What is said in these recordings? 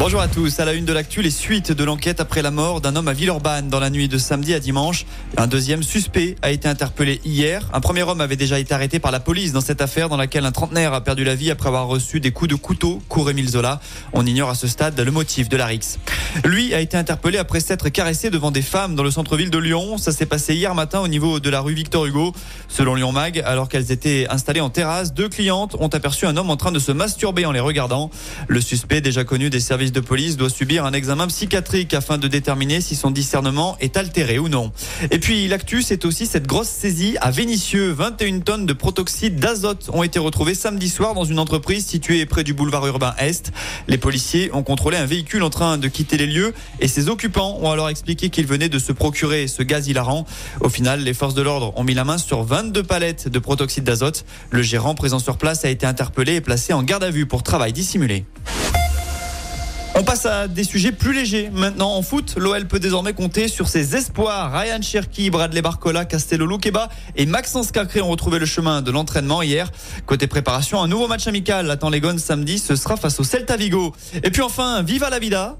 Bonjour à tous. À la une de l'actu, les suites de l'enquête après la mort d'un homme à Villeurbanne dans la nuit de samedi à dimanche. Un deuxième suspect a été interpellé hier. Un premier homme avait déjà été arrêté par la police dans cette affaire dans laquelle un trentenaire a perdu la vie après avoir reçu des coups de couteau, court Émile Zola. On ignore à ce stade le motif de la rixe. Lui a été interpellé après s'être caressé devant des femmes dans le centre-ville de Lyon. Ça s'est passé hier matin au niveau de la rue Victor Hugo. Selon Lyon Mag, alors qu'elles étaient installées en terrasse, deux clientes ont aperçu un homme en train de se masturber en les regardant. Le suspect, déjà connu des services de police, doit subir un examen psychiatrique afin de déterminer si son discernement est altéré ou non. Et puis l'actu, c'est aussi cette grosse saisie à Vénissieux. 21 tonnes de protoxyde d'azote ont été retrouvées samedi soir dans une entreprise située près du boulevard urbain Est. Les policiers ont contrôlé un véhicule en train de quitter les lieux et ses occupants ont alors expliqué qu'ils venaient de se procurer ce gaz hilarant. Au final, les forces de l'ordre ont mis la main sur 22 palettes de protoxyde d'azote. Le gérant présent sur place a été interpellé et placé en garde à vue pour travail dissimulé. On passe à des sujets plus légers. Maintenant, en foot, l'OL peut désormais compter sur ses espoirs. Ryan Cherki, Bradley Barcola, Castello Luqueba et Maxence Cacré ont retrouvé le chemin de l'entraînement hier. Côté préparation, un nouveau match amical attend les Gones samedi. Ce sera face au Celta Vigo. Et puis enfin, viva la vida.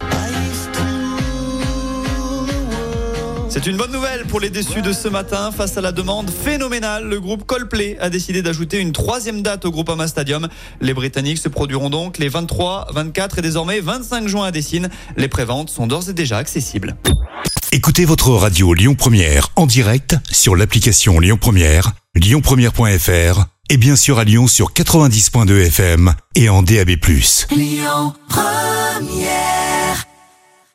C'est une bonne nouvelle pour les déçus de ce matin. Face à la demande phénoménale, le groupe Coldplay a décidé d'ajouter une troisième date au Groupama Stadium. Les Britanniques se produiront donc les 23, 24 et désormais 25 juin à Dessine. Les préventes sont d'ores et déjà accessibles. Écoutez votre radio Lyon Première en direct sur l'application Lyon Première, lyonpremière.fr et bien sûr à Lyon sur 90.2 FM et en DAB+. Lyon Première